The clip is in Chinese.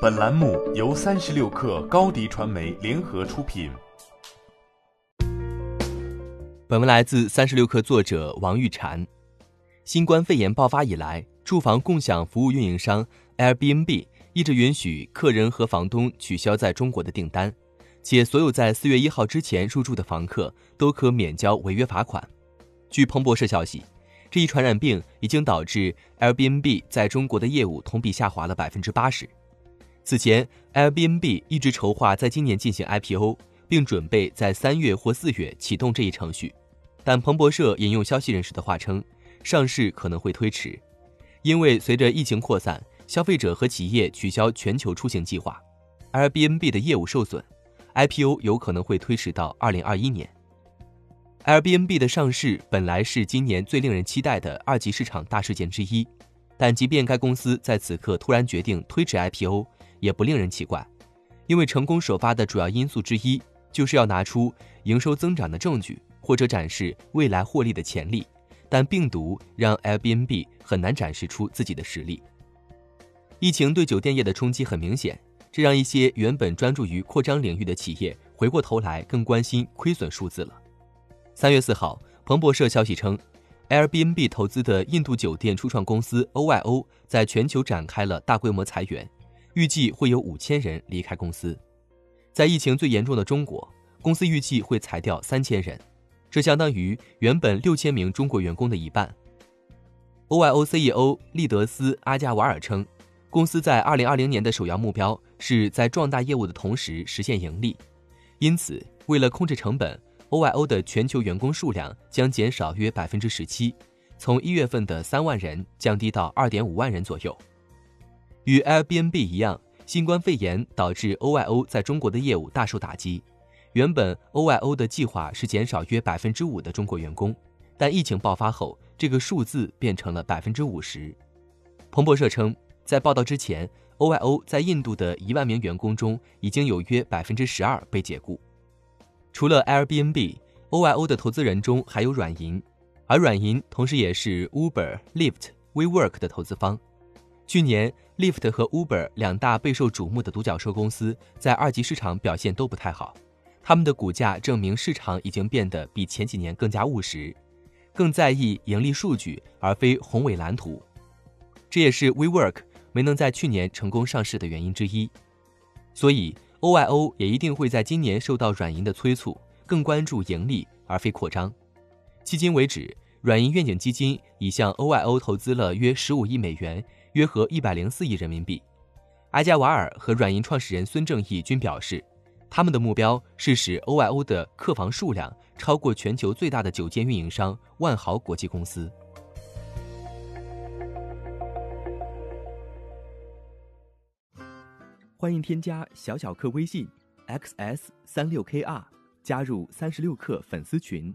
本栏目由三十六克高低传媒联合出品。本文来自三十六克作者王玉婵。新冠肺炎爆发以来，住房共享服务运营商 Airbnb 一直允许客人和房东取消在中国的订单，且所有在四月一号之前入住的房客都可免交违约罚款。据彭博社消息。这一传染病已经导致 Airbnb 在中国的业务同比下滑了百分之八十。此前，Airbnb 一直筹划在今年进行 IPO，并准备在三月或四月启动这一程序。但彭博社引用消息人士的话称，上市可能会推迟，因为随着疫情扩散，消费者和企业取消全球出行计划，Airbnb 的业务受损，IPO 有可能会推迟到二零二一年。Airbnb 的上市本来是今年最令人期待的二级市场大事件之一，但即便该公司在此刻突然决定推迟 IPO，也不令人奇怪，因为成功首发的主要因素之一就是要拿出营收增长的证据，或者展示未来获利的潜力。但病毒让 Airbnb 很难展示出自己的实力。疫情对酒店业的冲击很明显，这让一些原本专注于扩张领域的企业回过头来更关心亏损数字了。三月四号，彭博社消息称，Airbnb 投资的印度酒店初创公司 OYO 在全球展开了大规模裁员，预计会有五千人离开公司。在疫情最严重的中国，公司预计会裁掉三千人，这相当于原本六千名中国员工的一半。OYO CEO 利德斯阿加瓦尔称，公司在二零二零年的首要目标是在壮大业务的同时实现盈利，因此为了控制成本。OYO 的全球员工数量将减少约百分之十七，从一月份的三万人降低到二点五万人左右。与 Airbnb 一样，新冠肺炎导致 OYO 在中国的业务大受打击。原本 OYO 的计划是减少约百分之五的中国员工，但疫情爆发后，这个数字变成了百分之五十。彭博社称，在报道之前，OYO 在印度的一万名员工中，已经有约百分之十二被解雇。除了 Airbnb，OYO 的投资人中还有软银，而软银同时也是 Uber、Lyft、WeWork 的投资方。去年，Lyft 和 Uber 两大备受瞩目的独角兽公司在二级市场表现都不太好，他们的股价证明市场已经变得比前几年更加务实，更在意盈利数据而非宏伟蓝图。这也是 WeWork 没能在去年成功上市的原因之一。所以。OYO 也一定会在今年受到软银的催促，更关注盈利而非扩张。迄今为止，软银愿景基金已向 OYO 投资了约十五亿美元，约合一百零四亿人民币。阿加瓦尔和软银创始人孙正义均表示，他们的目标是使 OYO 的客房数量超过全球最大的酒店运营商万豪国际公司。欢迎添加小小客微信，xs 三六 kr，加入三十六氪粉丝群。